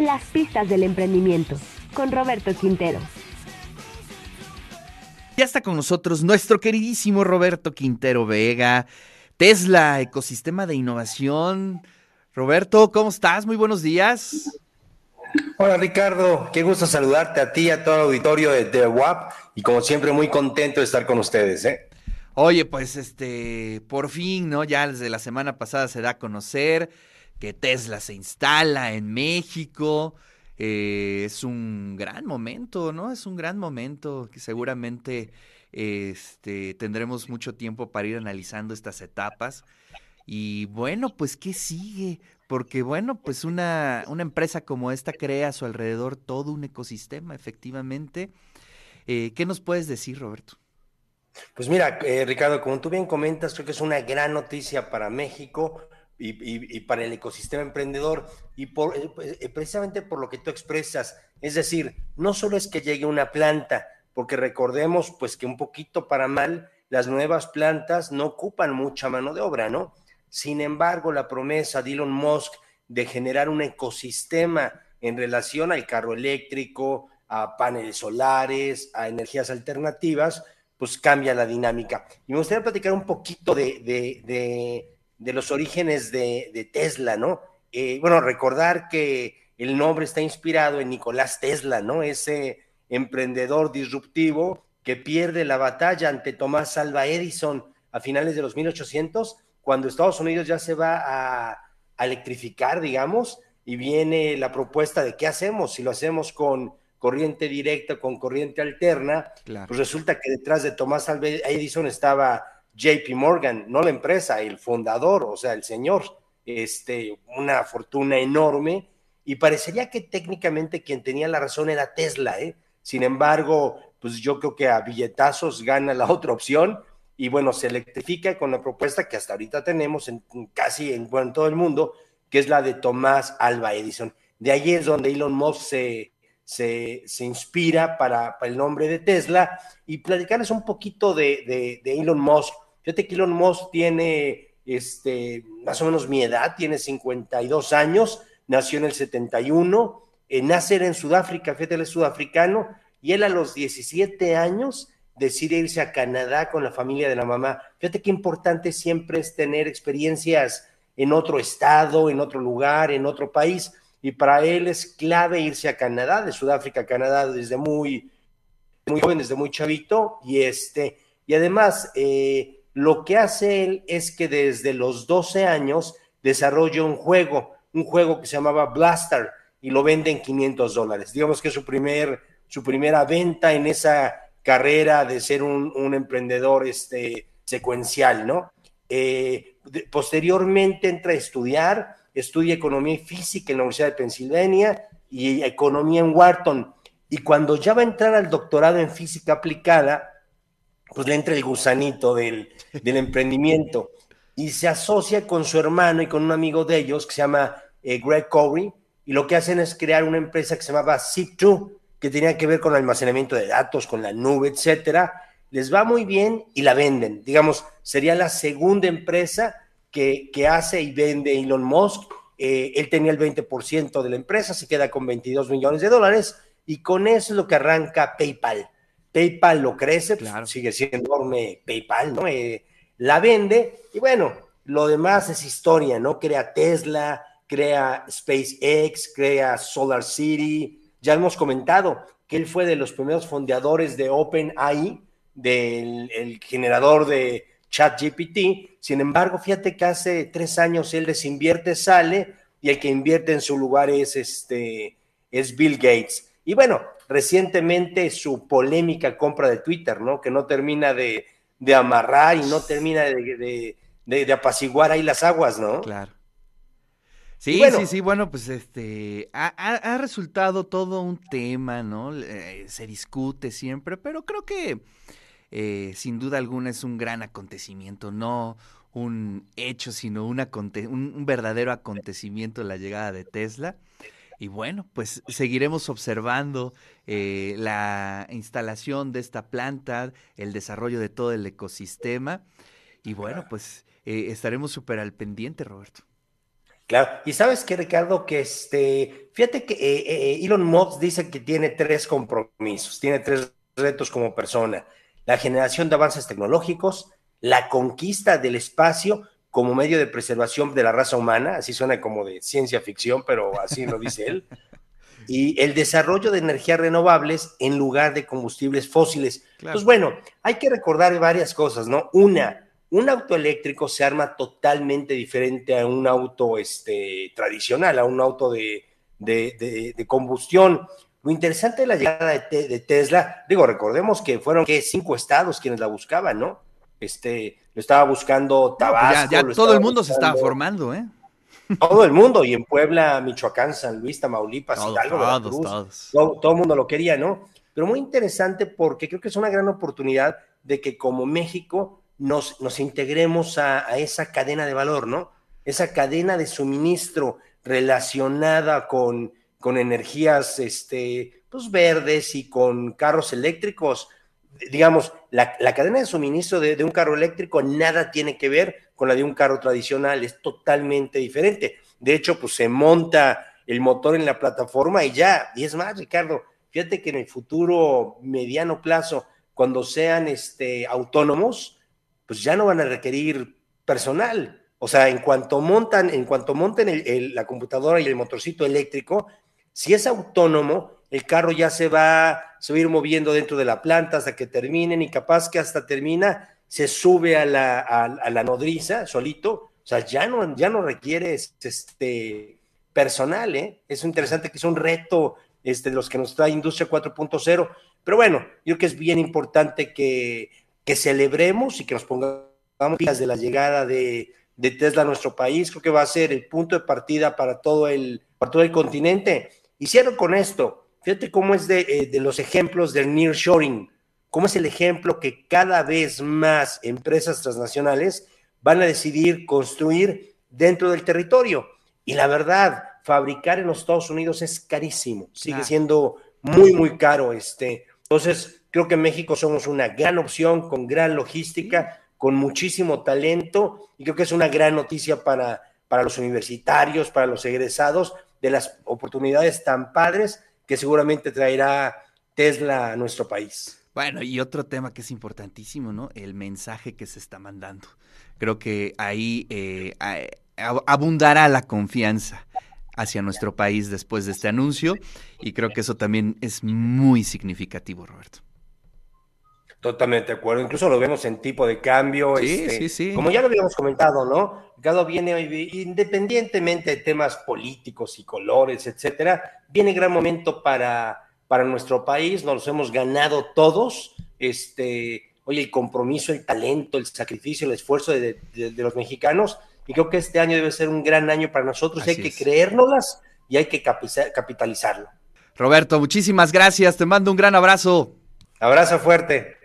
Las pistas del emprendimiento con Roberto Quintero. Ya está con nosotros nuestro queridísimo Roberto Quintero Vega, Tesla, ecosistema de innovación. Roberto, ¿cómo estás? Muy buenos días. Hola Ricardo, qué gusto saludarte a ti, y a todo el auditorio de The WAP y como siempre muy contento de estar con ustedes. ¿eh? Oye, pues este, por fin, ¿no? Ya desde la semana pasada se da a conocer que Tesla se instala en México. Eh, es un gran momento, ¿no? Es un gran momento que seguramente este, tendremos mucho tiempo para ir analizando estas etapas. Y bueno, pues, ¿qué sigue? Porque bueno, pues una, una empresa como esta crea a su alrededor todo un ecosistema, efectivamente. Eh, ¿Qué nos puedes decir, Roberto? Pues mira, eh, Ricardo, como tú bien comentas, creo que es una gran noticia para México y, para el ecosistema emprendedor y eh, pues, precisamente por lo que tú expresas. Es decir, no solo es que llegue una planta, porque recordemos pues que un poquito para mal, las nuevas plantas no ocupan mucha mano de obra, ¿no? Sin embargo, la promesa de Elon Musk de generar un ecosistema en relación al carro eléctrico, a paneles solares, a energías alternativas, pues cambia la dinámica. Y me gustaría platicar un poquito de, los orígenes de, Tesla, ¿no? Eh, bueno, recordar que el nombre está inspirado en Nicolás Tesla, ¿no? Ese emprendedor disruptivo que pierde la batalla ante Tomás Alva Edison a finales de los 1800, cuando Estados Unidos ya se va a, a electrificar, digamos, y viene la propuesta de qué hacemos, si lo hacemos con corriente directa con corriente alterna, pues resulta que detrás de Tomás Alva Edison estaba JP Morgan, no la empresa, el fundador, o sea, el señor, este, una fortuna enorme, y parecería que técnicamente quien tenía la razón era Tesla, ¿eh? Sin embargo, pues yo creo que a billetazos gana la otra opción, y bueno, se electrifica con la propuesta que hasta ahorita tenemos en, casi en, en todo el mundo, que es la de Tomás Alba Edison. De ahí es donde Elon Musk se, se, inspira para, el nombre de Tesla y platicarles un poquito de, Elon Musk. Fíjate que Elon Musk tiene este, más o menos mi edad, tiene 52 años, nació en el 71, eh, nace en Sudáfrica, fíjate, él es sudafricano, y él a los 17 años decide irse a Canadá con la familia de la mamá. Fíjate qué importante siempre es tener experiencias en otro estado, en otro lugar, en otro país y para él es clave irse a Canadá, de Sudáfrica a Canadá desde muy, muy joven, desde muy chavito, y este, y además eh, lo que hace él es que desde los 12 años desarrolla un juego, un juego que se llamaba Blaster, y lo vende en 500 dólares. Digamos que su, primer, su primera venta en esa carrera de ser un, emprendedor este, secuencial, ¿no? Eh, posteriormente entra a estudiar, estudia economía y física en la Universidad de Pensilvania y economía en Wharton. Y cuando ya va a entrar al doctorado en física aplicada, pues le entra el gusanito del, emprendimiento y se asocia con su hermano y con un amigo de ellos que se llama eh, Greg Corey y lo que hacen es crear una empresa que se llamaba Zip2 que tenía que ver con almacenamiento de datos, con la nube, etcétera. Les va muy bien y la venden. Digamos, sería la segunda empresa que, hace y vende Elon Musk. Eh, él tenía el 20% de la empresa, se queda con 22 millones de dólares y con eso es lo que arranca PayPal. PayPal lo crece, pues, sigue siendo enorme PayPal, ¿no? Eh, la vende y bueno, lo demás es historia, ¿no? Crea Tesla, crea SpaceX, crea Solar City. Ya hemos comentado que él fue de los primeros fundadores de OpenAI, del generador de ChatGPT. Sin embargo, fíjate que hace tres años él desinvierte, sale y el que invierte en su lugar es, este, es Bill Gates. Y bueno, recientemente su polémica compra de Twitter, ¿no? Que no termina de, amarrar y no termina de, apaciguar ahí las aguas, ¿no? Claro. Sí, sí, sí, bueno, pues este, ha, resultado todo un tema, ¿no? Eh, se discute siempre, pero creo que eh, sin duda alguna es un gran acontecimiento, no un hecho, sino un, un, verdadero acontecimiento la llegada de Tesla. Y bueno, pues seguiremos observando eh, la instalación de esta planta, el desarrollo de todo el ecosistema. Y bueno, pues eh, estaremos súper al pendiente, Roberto. Claro, y sabes que Ricardo, que este, fíjate que eh, Elon Musk dice que tiene tres compromisos, tiene tres retos como persona, la generación de avances tecnológicos, la conquista del espacio como medio de preservación de la raza humana, así suena como de ciencia ficción, pero así lo dice él, y el desarrollo de energías renovables en lugar de combustibles fósiles. Pues bueno, hay que recordar varias cosas, ¿no? Una, un auto eléctrico se arma totalmente diferente a un auto este, tradicional, a un auto de, combustión. Lo interesante de la llegada de, Tesla, digo, recordemos que fueron que cinco estados quienes la buscaban, ¿no? Este, lo estaba buscando pues Tabasco. ya, todo el mundo se estaba formando, ¿eh? Todo el mundo, y en Puebla, Michoacán, San Luis, Tamaulipas, Hidalgo, todos, todo el mundo lo quería, ¿no? Pero muy interesante porque creo que es una gran oportunidad de que como México nos, integremos a, esa cadena de valor, ¿no? Esa cadena de suministro relacionada con, con energías este, pues, verdes y con carros eléctricos. Digamos, la, cadena de suministro de, un carro eléctrico nada tiene que ver con la de un carro tradicional, es totalmente diferente. De hecho, pues se monta el motor en la plataforma y ya. Y es más, Ricardo, fíjate que en el futuro mediano plazo, cuando sean este, autónomos, pues ya no van a requerir personal. O sea, en cuanto montan, en cuanto monten la computadora y el motorcito eléctrico, si es autónomo, el carro ya se va, a ir moviendo dentro de la planta hasta que terminen y capaz que hasta termina, se sube a la, a, la nodriza solito. O sea, ya no, ya no requiere este, personal, ¿eh? Es interesante que es un reto este, de los que nos trae Industria 4.0. Pero bueno, yo creo que es bien importante que que celebremos y que nos pongamos días de la llegada de, Tesla a nuestro país. Creo que va a ser el punto de partida para todo el, para todo el continente. Y cierro con esto. Fíjate cómo es de, eh, de los ejemplos del nearshoring, cómo es el ejemplo que cada vez más empresas transnacionales van a decidir construir dentro del territorio. Y la verdad, fabricar en los Estados Unidos es carísimo, sigue siendo muy, muy caro. Este. Entonces, Creo que en México somos una gran opción, con gran logística, con muchísimo talento, y creo que es una gran noticia para, para los universitarios, para los egresados, de las oportunidades tan padres que seguramente traerá Tesla a nuestro país. Bueno, y otro tema que es importantísimo, ¿no? El mensaje que se está mandando. Creo que ahí eh, abundará la confianza hacia nuestro país después de este anuncio y creo que eso también es muy significativo, Roberto. Totalmente de acuerdo. Incluso lo vemos en tipo de cambio. Sí, este, sí, sí. Como ya lo habíamos comentado, ¿no? Cada viene, independientemente de temas políticos y colores, etcétera, viene gran momento para, para nuestro país. Nos los hemos ganado todos. Este, oye, el compromiso, el talento, el sacrificio, el esfuerzo de, los mexicanos. Y creo que este año debe ser un gran año para nosotros. hay que creérnoslas y hay que capitalizarlo. Roberto, muchísimas gracias. Te mando un gran abrazo. Abrazo fuerte.